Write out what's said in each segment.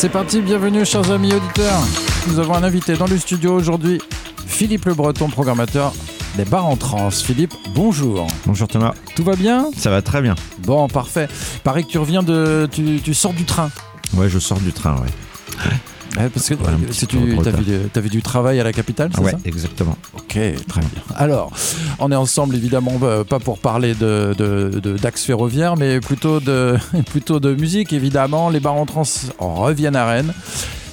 C'est parti, bienvenue chers amis auditeurs. Nous avons un invité dans le studio aujourd'hui, Philippe Le Breton, programmateur des bars en trans. Philippe, bonjour. Bonjour Thomas. Tout va bien? Ça va très bien. Bon, parfait. Pareil que tu reviens de... Tu, tu sors du train Ouais, je sors du train, ouais. Ouais, parce que si tu avais, du travail à la capitale, c'est ouais, ça? exactement. Ok, très bien. Alors, on est ensemble évidemment euh, pas pour parler de, d'axe ferroviaire, mais plutôt de, plutôt de musique évidemment. Les bars en trans reviennent à Rennes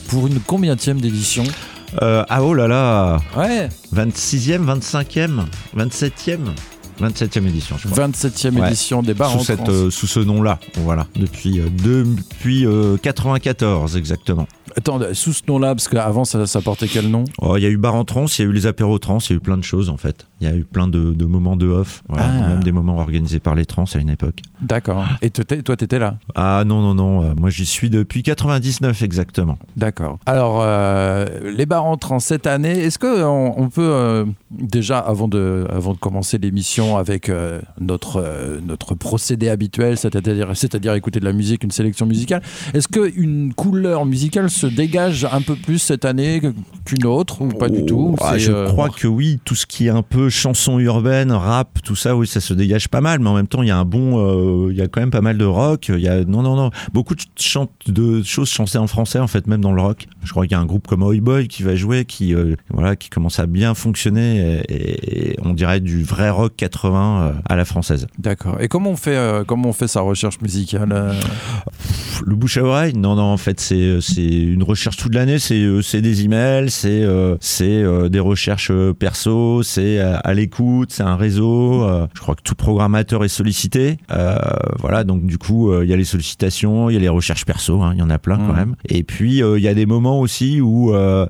pour une combienième d'édition? Euh, ah oh là là Ouais, 26e, 25e, 27e 27e édition, je crois. 27e Ouais. édition des bars Sous, en cette, trans. euh, sous ce nom-là, voilà, depuis, euh, depuis euh, 94 exactement. Attends, sous ce nom-là, parce qu'avant ça, ça portait quel nom? Oh, Il y a eu bar en trans, il y a eu les apéros trans, il y a eu plein de choses en fait. Il y a eu plein de, de moments de off, voilà, Ah. même des moments organisés par les trans à une époque. D'accord. Et toi, t'étais là? Ah non, non, non, euh, moi j'y suis depuis 99 exactement. D'accord. Alors, euh, les bars en trans cette année, est-ce qu'on on peut euh, déjà, avant de, avant de commencer l'émission avec euh, notre, euh, notre procédé habituel, c'est-à-dire écouter de la musique, une sélection musicale, est-ce qu'une couleur musicale se dégage un peu plus cette année qu'une autre ou pas du tout Ah, je euh, crois que oui, tout ce qui est un peu chanson urbaine, rap, tout ça, oui, ça se dégage pas mal. Mais en même temps, il y a un bon, euh, il y a quand même pas mal de rock. Il y a non, non, non, beaucoup de, choses chantées en français en fait, même dans le rock. Je crois qu'il y a un groupe comme Oi Boy qui va jouer, qui euh, voilà, qui commence à bien fonctionner et, et on dirait du vrai rock 80 euh, à la française. D'accord. Et comment on fait, comment on fait sa recherche musicale Le bouche à oreille, non, non, en fait, c'est c'est une recherche toute l'année. C'est euh, des emails, c'est euh, c'est euh, des recherches perso, c'est à l'écoute, c'est un réseau. je crois que tout programmateur est sollicité. Voilà, donc du coup, il y a les sollicitations, il y a les recherches perso, hein, il y en a plein quand Mhm. même. Et puis, il y a des moments aussi où un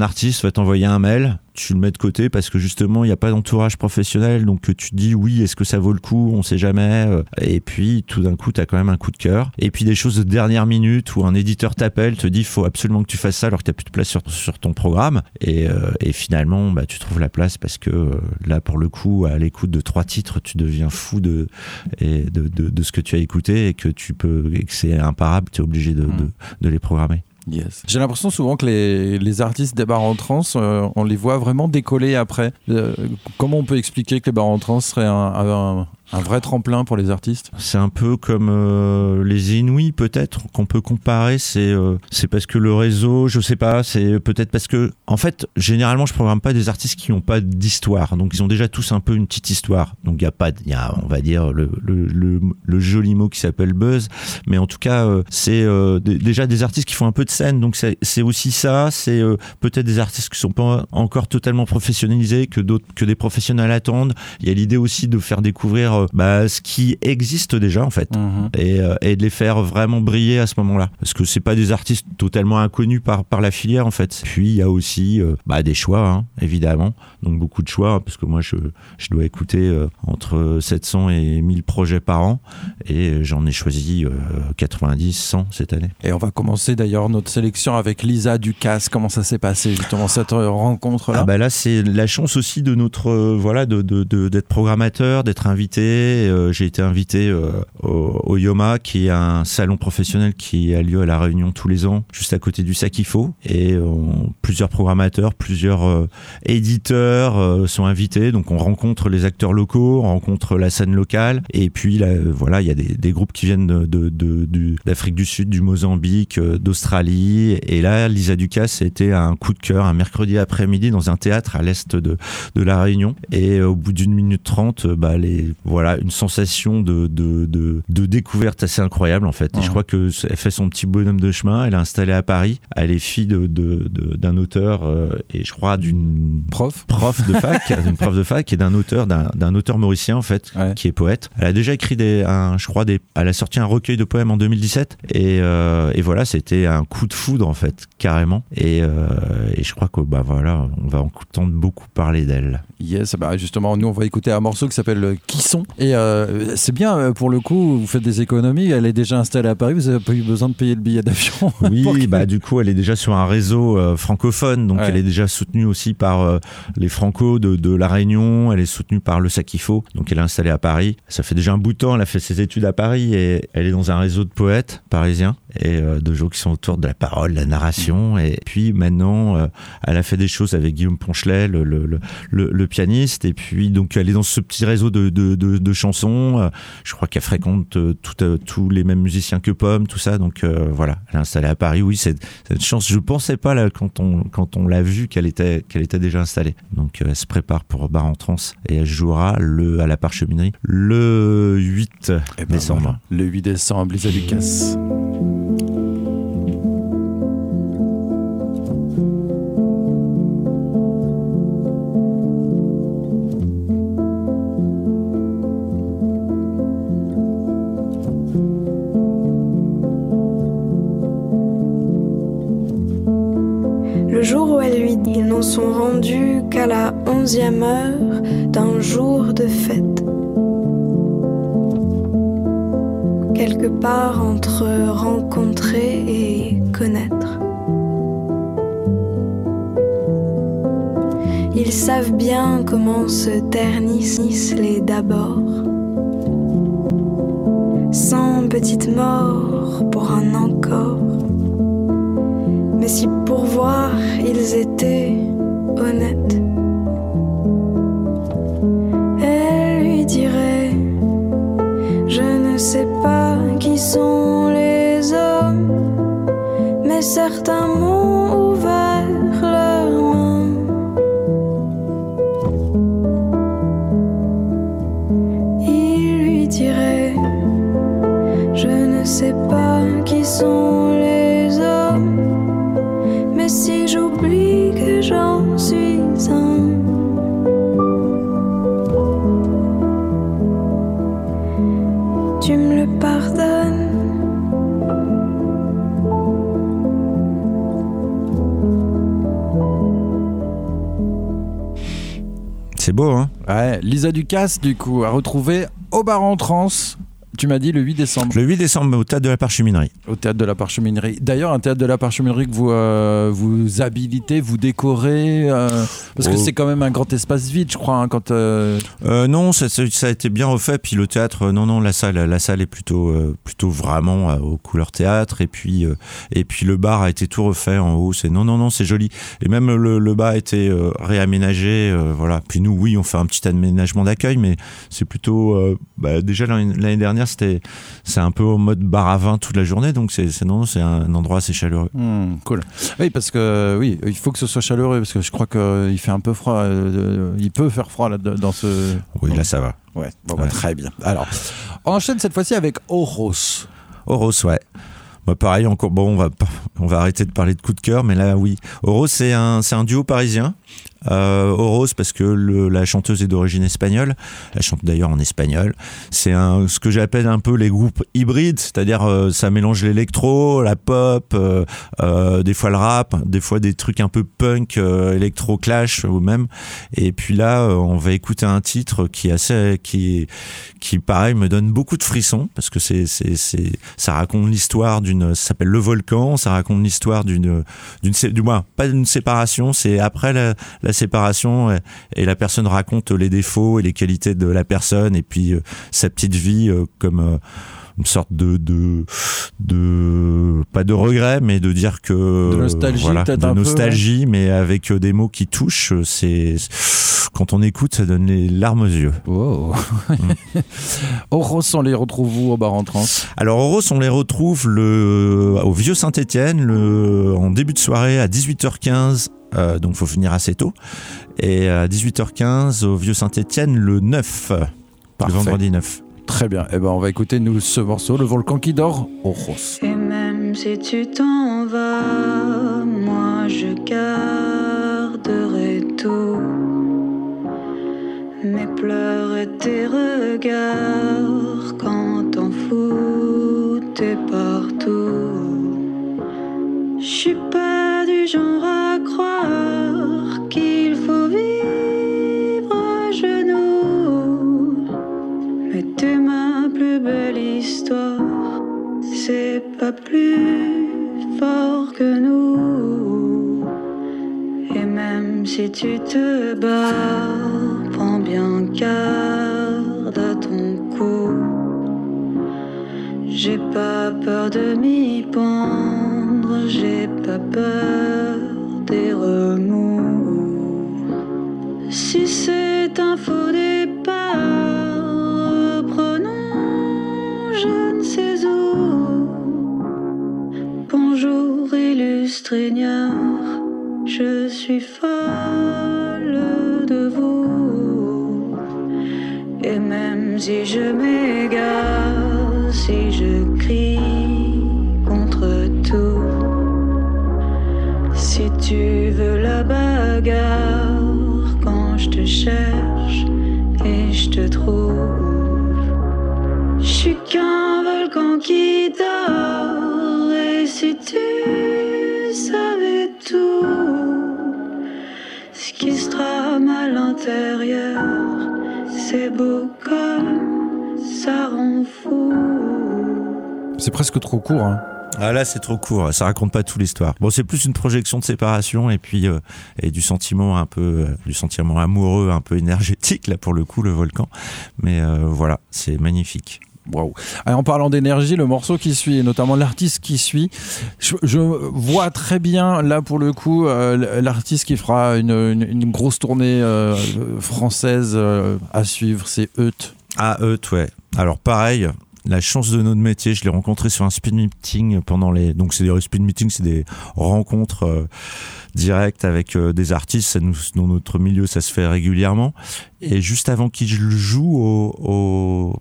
artiste va t'envoyer un mail tu le mets de côté parce que justement il n'y a pas d'entourage professionnel donc tu te dis oui est-ce que ça vaut le coup? On sait jamais euh, et puis tout d'un coup tu as quand même un coup de cœur. Et puis des choses de dernière minute où un éditeur t'appelle te dit faut absolument que tu fasses ça alors que tu plus de place sur, sur ton programme. Et, euh, et finalement bah, tu trouves la place parce que euh, là pour le coup à l'écoute de trois titres tu deviens fou de, et de, de, de ce que tu as écouté et que tu peux et que c'est imparable tu es obligé de, de, de les programmer J'ai l'impression souvent que les, les artistes des bars en trans, euh, on les voit vraiment décoller après. Euh, comment on peut expliquer que les bars en trans seraient un- un vrai tremplin pour les artistes C'est un peu comme euh, les Inuits peut-être qu'on peut comparer. C'est euh, c'est parce que le réseau, je sais pas. C'est peut-être parce que en fait, généralement, je programme pas des artistes qui n'ont pas d'histoire. Donc ils ont déjà tous un peu une petite histoire. Donc il y a pas, y a, on va dire le, le, le, joli mot qui s'appelle buzz. Mais en tout cas, euh, c'est euh, déjà des artistes qui font un peu de scène. Donc c'est c'est aussi ça. C'est euh, peut-être des artistes qui sont pas encore totalement professionnalisés, que d'autres, que des professionnels attendent. Il y a l'idée aussi de faire découvrir euh, bah, ce qui existe déjà en fait et, euh, et de les faire vraiment briller à ce moment-là. Parce que c'est pas des artistes totalement inconnus par, par la filière en fait. Puis il y a aussi euh, bah, des choix, hein, évidemment. Donc beaucoup de choix, hein, parce que moi je, je dois écouter euh, entre 700 et 1000 projets par an. Et j'en ai choisi euh, 90, 100 cette année. Et on va commencer d'ailleurs notre sélection avec Lisa Ducasse. Comment ça s'est passé justement cette rencontre-là? Ah bah là c'est la chance aussi de notre voilà de- d'être programmateur, d'être invité. Euh, J'ai été invité euh, au, Yoma qui est un salon professionnel qui a lieu à la Réunion tous les ans, juste à côté du Sakifo. Et euh, plusieurs programmateurs, plusieurs éditeurs sont invités. Donc on rencontre les acteurs locaux, on rencontre la scène locale. Et puis là, voilà, il y a des, groupes qui viennent de d'Afrique du Sud, du Mozambique, d'Australie. Et là, Lisa Ducasse, c'était un coup de cœur un mercredi après-midi dans un théâtre à l'est de, la Réunion. Et au bout d'une minute trente, bah, les, voilà, une sensation de, de, de, de découverte assez incroyable en fait. Et je crois que elle fait son petit bonhomme de chemin. Elle est installée à Paris. Elle est fille de, de, d'un auteur euh, et je crois d'une Prof prof de fac, d'une prof de fac et d'un auteur, d'un, d'un auteur mauricien en fait, Ouais. qui est poète. Elle a déjà écrit des, un, je crois des, elle a sorti un recueil de poèmes en 2017 et, euh, et voilà, c'était un coup de foudre en fait, carrément. Et, euh, et je crois que bah voilà, on va entendre beaucoup parler d'elle. Yes, bah justement, nous on va écouter un morceau qui s'appelle Qui sont? Et euh, c'est bien euh, pour le coup, vous faites des économies. Elle est déjà installée à Paris, vous n'avez pas eu besoin de payer le billet d'avion. Oui, bah du coup, elle est déjà sur un réseau euh, francophone, donc Ouais. elle est déjà soutenue aussi par euh, les Franco de, de la Réunion. Elle est soutenue par le Sakifo, donc elle est installée à Paris. Ça fait déjà un bout de temps. Elle a fait ses études à Paris et elle est dans un réseau de poètes parisiens. Et euh, de gens qui sont autour de la parole, de la narration. Et puis maintenant, euh, elle a fait des choses avec Guillaume Ponchelet, le, le, le, le, pianiste. Et puis donc elle est dans ce petit réseau de, de, de, de chansons. Euh, je crois qu'elle fréquente tout, tous les mêmes musiciens que Pomme, tout ça. Donc voilà, elle est installée à Paris. Oui, c'est une chance. Je pensais pas là quand on quand on l'a vu qu'elle était qu'elle était déjà installée. Donc elle se prépare pour Bar en Trans et elle jouera le à la parcheminerie le 8 eh ben décembre. Le 8 décembre, Lisa Lucas. Onzième heure d'un jour de fête. Quelque part entre rencontrer et connaître. Ils savent bien comment se ternissent les d'abord. Sans petite mort pour un encore. Mais si pour voir ils étaient honnête. Sont les hommes, mais certains C'est beau, hein. Ouais, Lisa Ducasse, du coup, a retrouvé au bar en trans tu m'as dit le 8 décembre. Le 8 décembre au théâtre de la Parcheminerie. Au théâtre de la Parcheminerie. D'ailleurs, un théâtre de la Parcheminerie que vous euh, vous habilitez, vous décorez, euh, parce que oh. c'est quand même un grand espace vide, je crois, hein, quand. Euh, non, ça, ça, a été bien refait. Puis le théâtre, non, non, la salle, la salle est plutôt, plutôt vraiment aux couleurs théâtre. Et puis, et puis le bar a été tout refait en haut. C'est non, non, non, c'est joli. Et même le, le bar a été réaménagé, voilà. Puis nous, oui, on fait un petit aménagement d'accueil, mais c'est plutôt, bah, déjà l'année dernière c'était c'est un peu au mode bar à vin toute la journée, donc c'est non, c'est un endroit assez chaleureux. Hmm, cool. Oui, parce que oui, il faut que ce soit chaleureux parce que je crois qu'il fait un peu froid. Euh, il peut faire froid là dans ce. Oui, là ça va. Ouais, bon, bah, très bien. Alors, on enchaîne cette fois-ci avec Oros. Oros, ouais. Bah, pareil, encore, bon, on va, on va arrêter de parler de coup de cœur, mais là, oui. Oros, c'est un, un duo parisien euh, Oros parce que la chanteuse est d'origine espagnole. Elle chante d'ailleurs en espagnol. C'est ce que j'appelle un peu les groupes hybrides, c'est-à-dire euh, ça mélange l'électro, la pop, euh, euh, des fois le rap, des fois des trucs un peu punk, électro clash ou même. Et puis là, on va écouter un titre qui assez, qui, qui pareil me donne beaucoup de frissons parce que c'est, c'est, ça raconte l'histoire d'une, ça s'appelle Le Volcan, ça raconte l'histoire d'une, d'une, du moins pas d'une séparation, c'est après la séparation et, la personne raconte les défauts et les qualités de la personne et puis euh, sa petite vie euh, comme euh, une sorte de, de, de pas de regret mais de dire que de nostalgie voilà, de nostalgie mais avec des mots qui touchent c'est quand on écoute ça donne les larmes aux yeux wow. mm. Oros on les retrouve où au bar en trans? Alors Oros on les retrouve le au vieux Saint-Étienne le en début de soirée à 18h15 euh, donc il faut venir assez tôt. Et à 18h15 au Vieux Saint-Étienne le 9, le vendredi 9. Très bien. Eh ben, on va écouter nous ce morceau, Le volcan qui dort, Ojos. Et même si tu t'en vas, moi je garderai tout. Mes pleurs et tes regards quand t'en fous, t'es partout. Je suis pas du genre à croire qu'il faut vivre ma plus belle histoire, c'est pas plus fort que nous. Et même si tu te bats, prends bien garde à ton cou. J'ai pas peur de m'y pendre, j'ai pas peur des remous. Si c'est un faux illustre je suis folle de vous. Et même si je m'égare, si je crie contre tout, si tu veux la bagarre quand je te cherche et je te trouve, je suis qu'un volcan qui dort. L'intérieur, c'est beau comme ça rend fou. C'est presque trop court. Hein. Ah là c'est trop court, ça raconte pas toute l'histoire. Bon c'est plus une projection de séparation et puis euh, et du sentiment un peu euh, du sentiment amoureux un peu énergétique là pour le coup le volcan. Mais euh, voilà c'est magnifique. Wow. en parlant d'énergie, le morceau qui suit, et notamment l'artiste qui suit, je, vois très bien là pour le coup l'artiste qui fera une, grosse tournée française à suivre, c'est Eut. Ah Eut, ouais. Alors pareil, la chance de notre métier. Je l'ai rencontré sur un speed meeting pendant les. Donc, c'est des speed meetings, c'est des rencontres euh, directes avec euh, des artistes. Ça dans notre milieu, ça se fait régulièrement. Et juste avant qu'il joue au,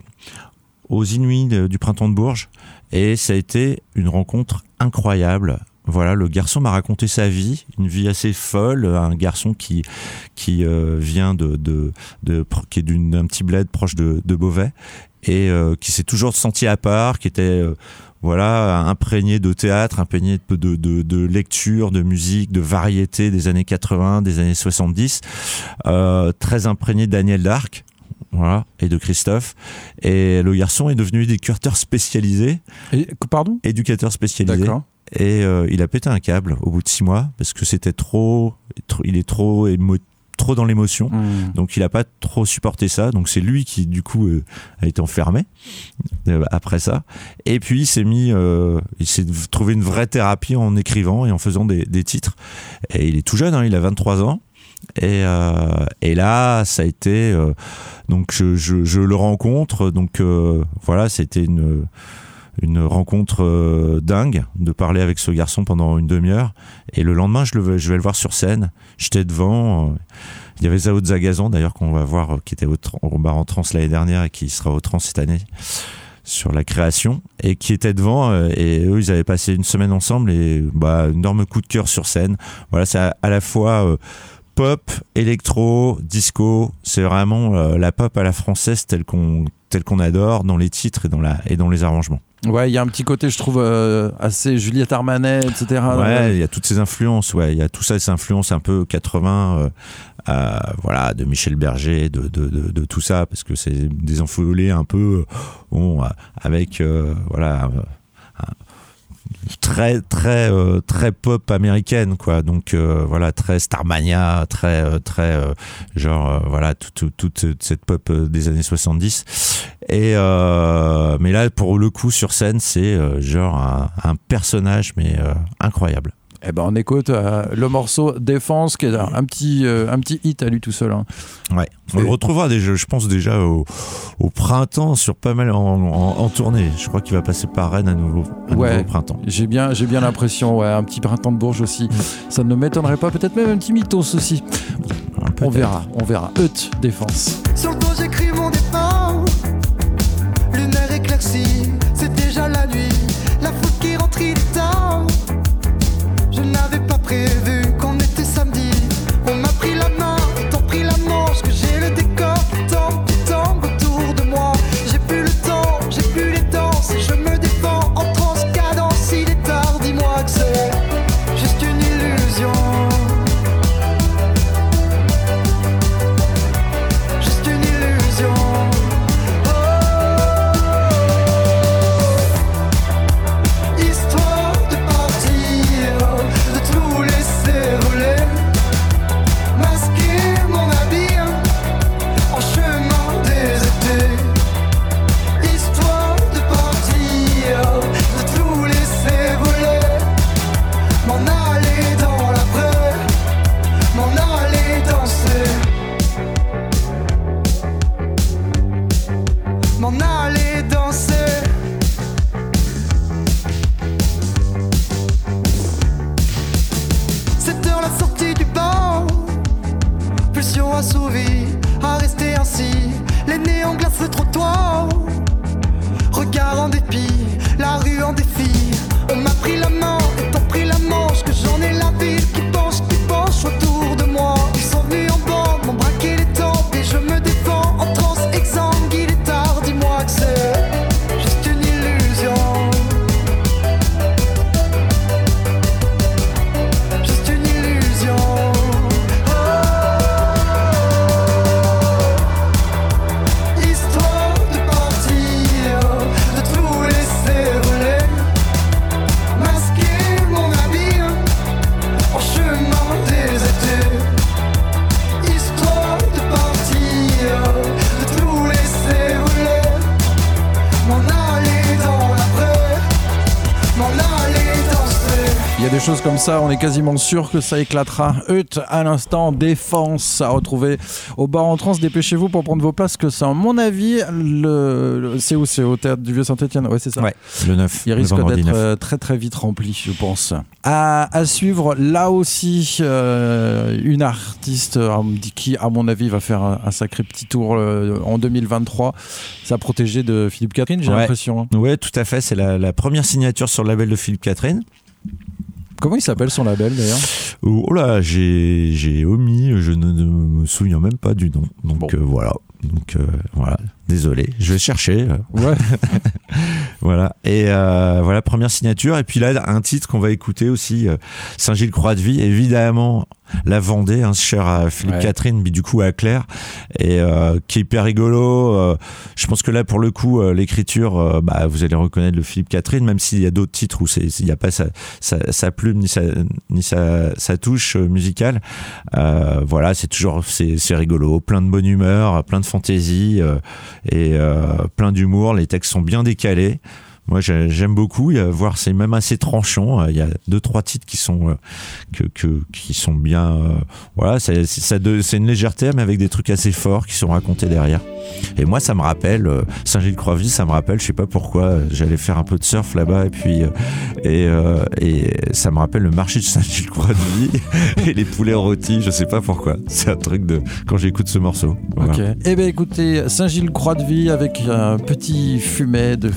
aux Inuits du printemps de Bourges. Et ça a été une rencontre incroyable. Voilà, le garçon m'a raconté sa vie, une vie assez folle, un garçon qui qui euh, vient de, de, qui est d'un petit bled proche de, Beauvais et euh, qui s'est toujours senti à part, qui était euh, voilà imprégné de théâtre, imprégné de, de, lecture, de musique, de variété des années 80, des années 70, euh, très imprégné de Daniel Dark. Voilà, et de Christophe. Et le garçon est devenu éducateur spécialisé. Et, pardon? Éducateur spécialisé. Et euh, il a pété un câble au bout de six mois parce que c'était trop, il est trop émotif trop dans l'émotion. Hmm. Donc il a pas trop supporté ça. Donc c'est lui qui du coup euh, a été enfermé euh, après ça. Et puis il s'est mis, euh, il s'est trouvé une vraie thérapie en écrivant et en faisant des, des titres. Et il est tout jeune, hein, il a 23 ans. Et, et, là, ça a été donc je, le rencontre. Donc voilà, c'était une une rencontre dingue de parler avec ce garçon pendant une demi-heure. Et le lendemain, je, vais le voir sur scène. J'étais devant. Il y avait Zao Zagazan d'ailleurs qu'on va voir euh, qui était au, bar en trans l'année dernière et qui sera au trans cette année sur la création et qui était devant euh, et eux ils avaient passé une semaine ensemble et bah énorme coup de cœur sur scène. Voilà, c'est à, la fois euh, pop, électro, disco, c'est vraiment la pop à la française telle qu'on telle qu'on adore dans les titres et dans la et dans les arrangements. Ouais, il y a un petit côté, je trouve, assez Juliette Armanet, etc. Ouais, il y a toutes ces influences, ouais, il y a tout ça, ces influences un peu 80, euh, voilà, de Michel Berger, de, de, de, tout ça, parce que c'est des enfolés un peu, bon, avec, euh, voilà, très très très pop américaine quoi. Donc voilà très Starmania très très genre voilà toute toute cette pop des années 70 et mais là pour le coup sur scène c'est genre un, un, personnage mais incroyable eh ben on écoute euh, le morceau Défense qui est un, petit euh, un petit hit à lui tout seul. Hein. Ouais. On le retrouvera déjà, je pense déjà au, printemps sur pas mal en, tournée. Je crois qu'il va passer par Rennes à nouveau, au printemps. J'ai bien j'ai bien l'impression ouais un petit printemps de Bourges aussi. Mm. Ça ne m'étonnerait pas peut-être même un petit mythos aussi. on verra on verra. Eut Défense. Sur le dos comme ça, on est quasiment sûr que ça éclatera. Eut, à l'instant, défense à retrouver au bar en trans. Dépêchez-vous pour prendre vos places, que c'est, à mon avis, le, le- c'est où C'est au théâtre du Vieux-Saint-Etienne Ouais, c'est ça. Ouais, le 9. Il risque d'être 9. euh, très très vite rempli, je pense. À, à suivre, là aussi, euh, une artiste euh, qui, à mon avis, va faire un, un sacré petit tour en 2023. Sa protégée de Philippe Catherine, j'ai Ouais. l'impression. hein. Ouais, tout à fait. C'est la, la première signature sur le label de Philippe Catherine. Comment il s'appelle son label d'ailleurs Oh là, j'ai j'ai omis, je ne, ne me souviens même pas du nom. Donc Bon. euh, voilà. Donc euh, voilà. Désolé, je vais chercher. Ouais. Voilà. Et euh, voilà, première signature. Et puis là, un titre qu'on va écouter aussi, euh, Saint-Gilles Croix de Vie, évidemment. La Vendée, hein, cher à Philippe Ouais. Catherine, mais du coup à Claire, et euh, qui est hyper rigolo. euh, je pense que là, pour le coup, euh, l'écriture, bah, vous allez reconnaître le Philippe Catherine, même s'il y a d'autres titres où il n'y a pas sa, sa, sa plume ni sa, ni sa, sa touche musicale. Voilà, c'est toujours c'est rigolo, plein de bonne humeur, plein de fantaisie et euh, plein d'humour. Les textes sont bien décalés. Moi, j'ai- j'aime beaucoup. Voir, c'est même assez tranchant. Euh, Il y a deux, trois titres qui sont euh, qui sont bien. euh, voilà, c'est de- une légèreté, mais avec des trucs assez forts qui sont racontés derrière. Et moi, ça me rappelle euh, Saint-Gilles-Croix-Vie. Ça me rappelle, je sais pas pourquoi, j'allais faire un peu de surf là-bas et puis et, ça me rappelle le marché de Saint-Gilles-Croix-Vie et les poulets rôtis. Je sais pas pourquoi. C'est un truc de quand j'écoute ce morceau. Ok. Eh bien, écoutez, Saint-Gilles Croix de Vie avec un petit fumet de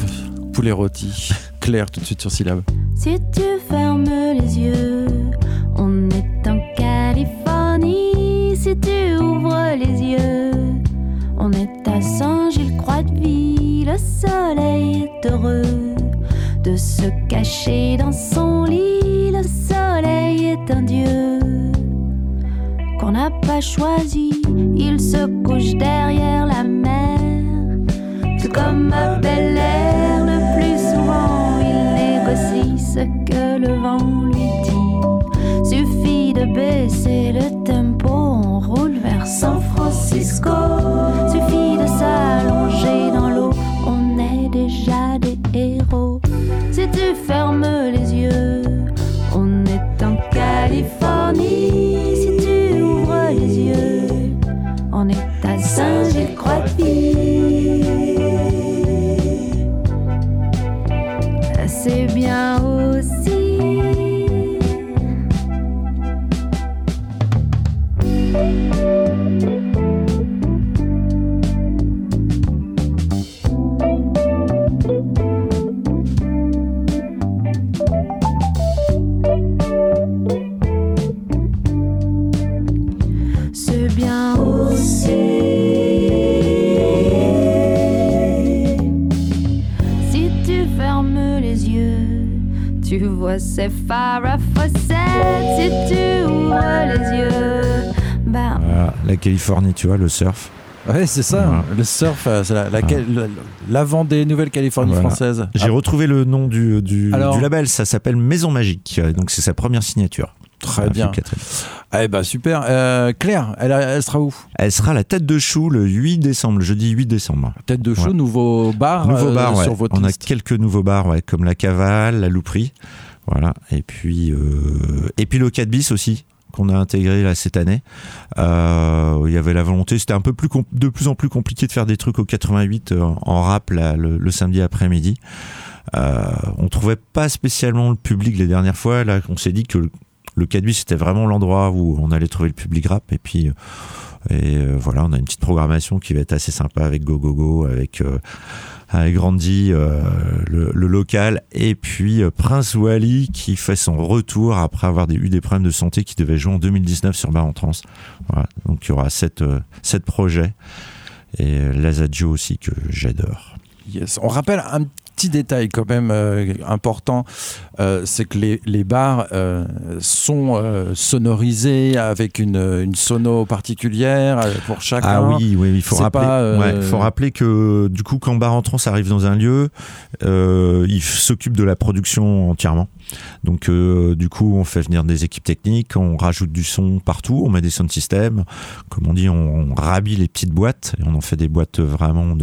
poulet rôti. Claire, tout de suite sur syllabe. Si tu fermes les yeux, on est en Californie. Si tu ouvres les yeux, on est à Saint-Gilles-Croix-de-Vie. Le soleil est heureux de se cacher dans son lit. Le soleil est un dieu qu'on n'a pas choisi. Il se couche derrière la mer. Tout comme à Bel Air, le vent lui dit. Suffit de baisser le tempo, on roule vers San Francisco. Californie, tu vois, le surf. Ouais, c'est ça. Voilà. Le surf, euh, c'est la, la, Voilà. la, Vendée, Nouvelle-Californie Voilà. française. J'ai Ah, retrouvé le nom du, du, Alors du label, ça s'appelle Maison Magique, donc c'est sa première signature. très bien. Eh ben super. Euh, Claire, elle, elle sera où? Elle sera la tête de chou le 8 décembre, le jeudi 8 décembre. Tête de chou, Ouais. nouveau bar, Nouveau euh, bar, ouais. sur votre On a quelques nouveaux bars, ouais, comme la Cavale, la Louperie, voilà. Et puis, euh, et puis le 4 bis aussi qu'on a intégré là cette année. Euh, il y avait la volonté, c'était un peu plus de plus en plus compliqué de faire des trucs au 88 euh, en rap le, samedi après-midi. Euh, on trouvait pas spécialement le public les dernières fois. On s'est dit que le, le 4 bis c'était vraiment l'endroit où on allait trouver le public rap. Et puis Et euh, voilà, on a une petite programmation qui va être assez sympa avec Go Go Go, avec avec Grandi, euh, le, local, et puis euh, Prince Wally qui fait son retour après avoir eu des problèmes de santé qui devait jouer en 2019 sur Bar en Trans. Donc il y aura sept, euh, sept projets et Lazadjo aussi que j'adore. On rappelle un petit détail quand même euh, important, euh, c'est que les, les bars euh, sont sonorisés avec une, une sono particulière pour chacun. Ah oui, oui, il faut rappeler, pas, ouais, faut rappeler que du coup, quand Bar en Trans arrive dans un lieu, il s'occupe de la production entièrement. Donc, euh, du coup, on fait venir des équipes techniques, on rajoute du son partout, on met des sound systems. Comme on dit, on, on les petites boîtes et on en fait des boîtes vraiment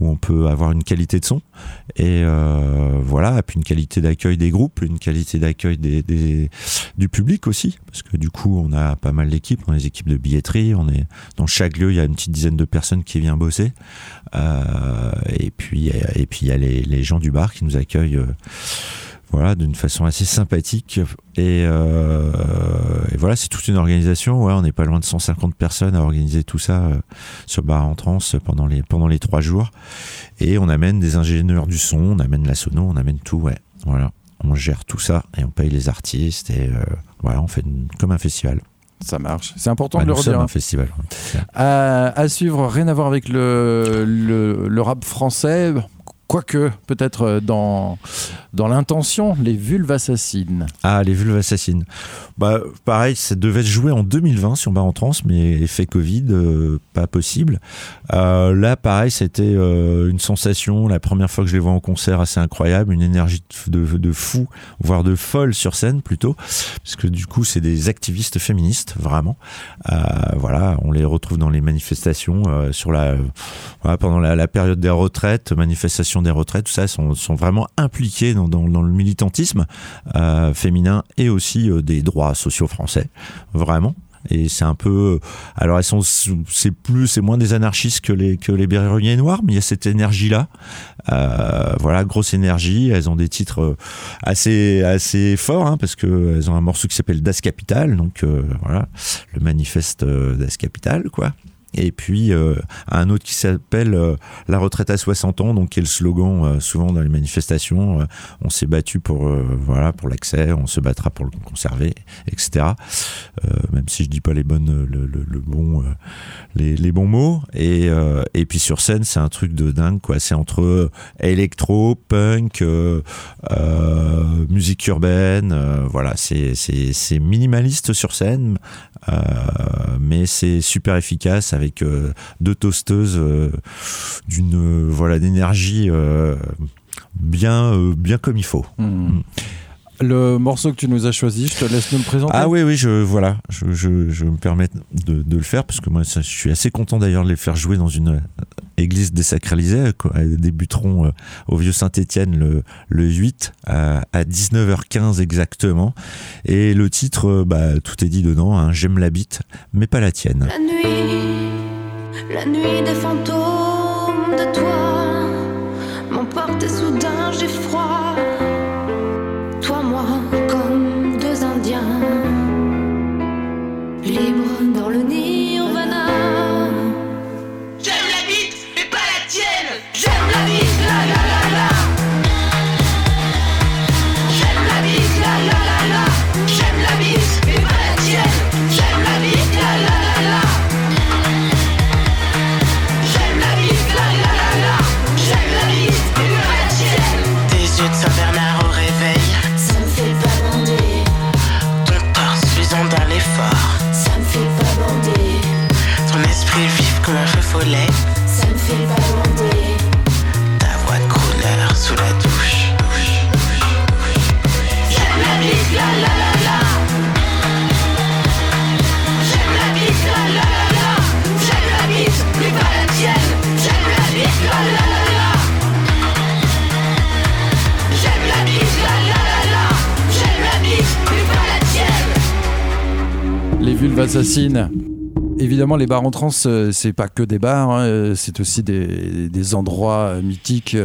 où on peut avoir une qualité de son. Et euh, voilà, et puis une qualité d'accueil des groupes, une qualité d'accueil du public aussi, parce que du coup, on a pas mal d'équipes, on a des équipes de billetterie, dans chaque lieu, il y a une petite dizaine de personnes qui viennent bosser. Euh, et puis, et puis il y a les gens du bar qui nous accueillent. Voilà, d'une façon assez sympathique. Et, euh, et voilà, c'est toute une organisation. Ouais, on n'est pas loin de 150 personnes à organiser tout ça euh, sur Bar en Trans pendant les, pendant les trois jours. Et on amène des ingénieurs du son, on amène la sono, on amène tout. Ouais, voilà. On gère tout ça et on paye les artistes. Et euh, voilà, on fait une- comme un festival. Ça marche. C'est important Ouais, de le redire. un festival. ouais. À, à suivre, rien à voir avec le, le, le rap français. Quoique, peut-être euh, dans, dans l'intention, les vulves assassines. Ah, les vulves assassines. Bah, pareil, ça devait se jouer en 2020 sur Bar en Trans, mais effet Covid, euh, pas possible. Euh, là, pareil, c'était une sensation. La première fois que je les vois en concert, assez incroyable, une énergie de, de fou, voire de folle sur scène plutôt, parce que du coup, c'est des activistes féministes, vraiment. Voilà, on les retrouve dans les manifestations sur la, pendant la, la période des retraites, manifestation des retraites, tout ça, sont, sont vraiment impliqués dans, dans, le militantisme euh, féminin et aussi euh, des droits sociaux français, vraiment. Et c'est un peu, alors elles sont, c'est plus, c'est moins des anarchistes que les que les noirs, mais il y a cette énergie là, euh, voilà, grosse énergie. Elles ont des titres euh, assez assez forts, hein, parce que elles ont un morceau qui s'appelle Das Capital, donc euh, voilà, le manifeste euh, Das Capital, quoi. Et puis euh, un autre qui s'appelle euh, La retraite à 60 ans, donc qui est le slogan euh, souvent dans les manifestations. on s'est battu pour voilà pour l'accès, on se battra pour le conserver, etc. Même si je dis pas les bonnes le, bon les, bons mots. Et et puis sur scène c'est un truc de dingue quoi. C'est entre électro, punk, musique urbaine. voilà c'est minimaliste sur scène. Euh, mais c'est super efficace avec euh, deux toasteuses euh, d'une voilà d'énergie euh, bien euh, bien comme il faut. Hmm. Le morceau que tu nous as choisi, je te laisse nous le présenter. Ah oui oui je voilà je, je, je me permets de, de le faire parce que moi ça, je suis assez content d'ailleurs de les faire jouer dans une euh, église désacralisée quoi. Elles débuteront euh, au vieux Saint-Étienne le, le 8 à, à 19h15 exactement et le titre euh, bah, tout est dit dedans hein, j'aime la bite mais pas la tienne. La nuit, la nuit des fantômes de toi m'emporte soudain j'ai froid. Évidemment, les bars en trans, euh, c'est pas que des bars, hein, euh, c'est aussi des, endroits euh, mythiques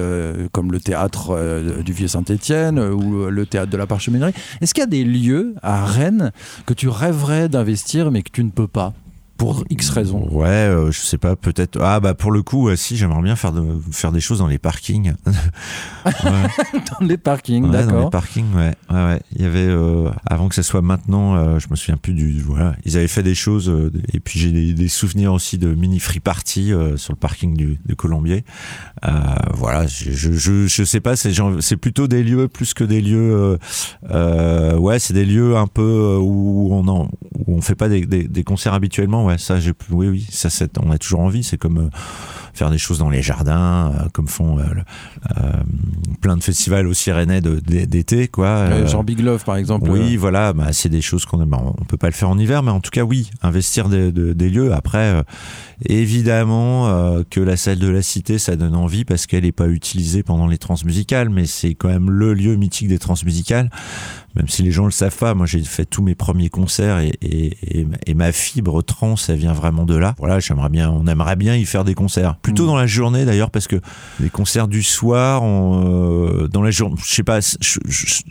comme le théâtre du Vieux-Saint-Étienne euh, ou le théâtre de la Parcheminerie. Est-ce qu'il y a des lieux à Rennes que tu rêverais d'investir mais que tu ne peux pas? Pour X raisons. Ouais, euh, je sais pas, peut-être. Ah bah pour le coup, euh, si j'aimerais bien faire de, faire des choses dans les parkings. Ouais. Dans les parkings, Ouais, dans les d'accord. parkings, ouais. ouais, ouais. Il y avait, euh, avant que ça soit maintenant, euh, je me souviens plus du. Voilà. Ils avaient fait des choses, euh, et puis j'ai des, des souvenirs aussi de mini free party euh, sur le parking du, de Colombier. Euh, voilà, je, je, je, je sais pas, c'est genre- c'est plutôt des lieux plus que des lieux. ouais, c'est des lieux un peu où on en, où on fait pas des, des, des concerts habituellement. Ouais, ça, j'ai, oui, oui, ça, on a toujours envie. C'est comme euh, faire des choses dans les jardins, euh, comme font euh, euh, plein de festivals aussi rennais d'été, quoi. Euh, Euh, Genre Big Love, par exemple. oui, voilà, bah, c'est des choses qu'on aime. On peut pas le faire en hiver, mais en tout cas, oui, investir des, de- des lieux. Après, évidemment que la salle de la Cité, ça donne envie parce qu'elle n'est pas utilisée pendant les transmusicales, mais c'est quand même le lieu mythique des transmusicales. Même si les gens le savent pas, moi j'ai fait tous mes premiers concerts et, et, et, et ma fibre trans, elle vient vraiment de là. Voilà, j'aimerais bien, on aimerait bien y faire des concerts. Plutôt Mm. dans la journée d'ailleurs, parce que les concerts du soir, on, euh, dans la journée, je sais pas,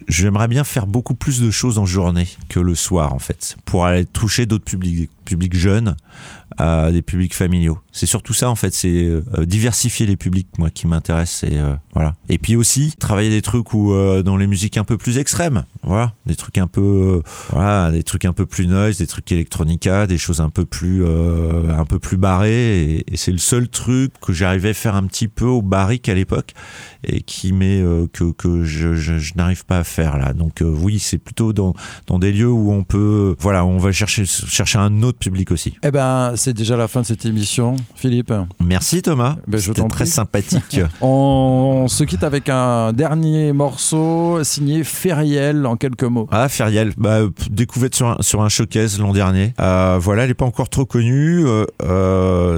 j'aimerais bien faire beaucoup plus de choses en journée que le soir en fait, pour aller toucher d'autres publics, des publics jeunes, à des publics familiaux. C'est surtout ça en fait, c'est euh, diversifier les publics moi qui m'intéresse et euh, voilà. Et puis aussi travailler des trucs où euh, dans les musiques un peu plus extrêmes, voilà, des trucs un peu voilà, des trucs un peu plus noise, des trucs électronica, des choses un peu plus un peu plus barrées et, et c'est le seul truc que j'arrivais à faire un petit peu au barrique à l'époque et qui m'est euh, que que je, je, je n'arrive pas à faire là. Donc euh, oui, c'est plutôt dans dans des lieux où on peut voilà, on va chercher chercher un autre public aussi. Eh ben, c'est déjà la fin de cette émission, Philippe. Merci Thomas. Ben, je C'était très prie. sympathique. On se quitte avec un dernier morceau signé Feriel en quelques mots. Ah, Feriel, bah, découverte sur un, sur un showcase l'an dernier. Euh, voilà, elle n'est pas encore trop connue.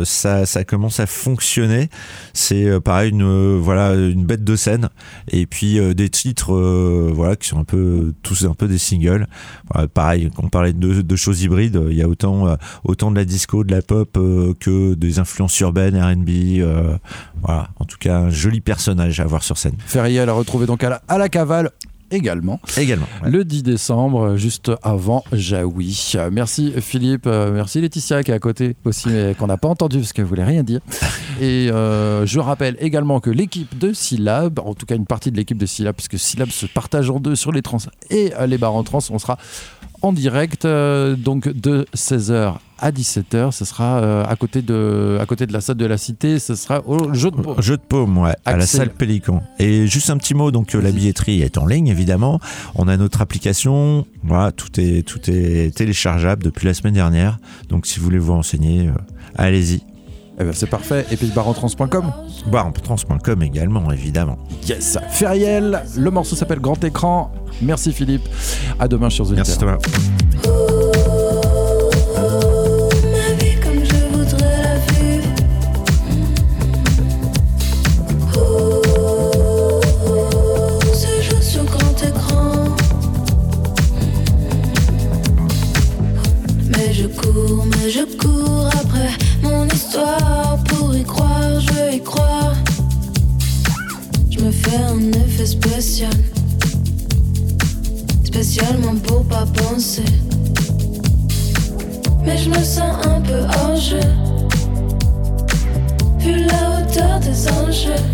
ça, ça commence à fonctionner. C'est euh, pareil, une, euh, voilà, une bête de scène. Et puis euh, des titres voilà, qui sont un peu, tous un peu des singles. Voilà, pareil, on parlait de, de choses hybrides. Il y a autant, autant de la disco, de la pop que des influences urbaines, RB. voilà, en tout cas, un joli personnage à voir sur scène. Feriel à retrouver donc la, à la cavale également Également. ouais. le 10 décembre juste avant Jaoui. Euh, Merci Philippe, euh, merci Laetitia qui est à côté aussi mais qu'on n'a pas entendu parce qu'elle voulait rien dire. Et euh, je rappelle également que l'équipe de Syllab, en tout cas une partie de l'équipe de Syllab puisque Syllab se partage en deux sur les trans et les bars en trans, on sera en direct euh, donc de 16h à 17h, ce sera euh, à côté de à côté de la salle de la Cité, ce sera au jeu de paume. Jeu de paume, ouais, à la salle Pélican. Et juste un petit mot, donc euh, la billetterie est en ligne évidemment. On a notre application, voilà, tout est tout est téléchargeable depuis la semaine dernière. Donc si vous voulez vous renseigner, euh, allez-y. Eh ben, c'est parfait. Et puis barentrans.com. Barentrans.com également évidemment. Yes. Feriel, le morceau s'appelle Grand Écran. Merci Philippe. À demain, chers auditeurs. Merci. Spécialement pour pas penser. Mais je me sens un peu hors jeu. Vu la hauteur des enjeux.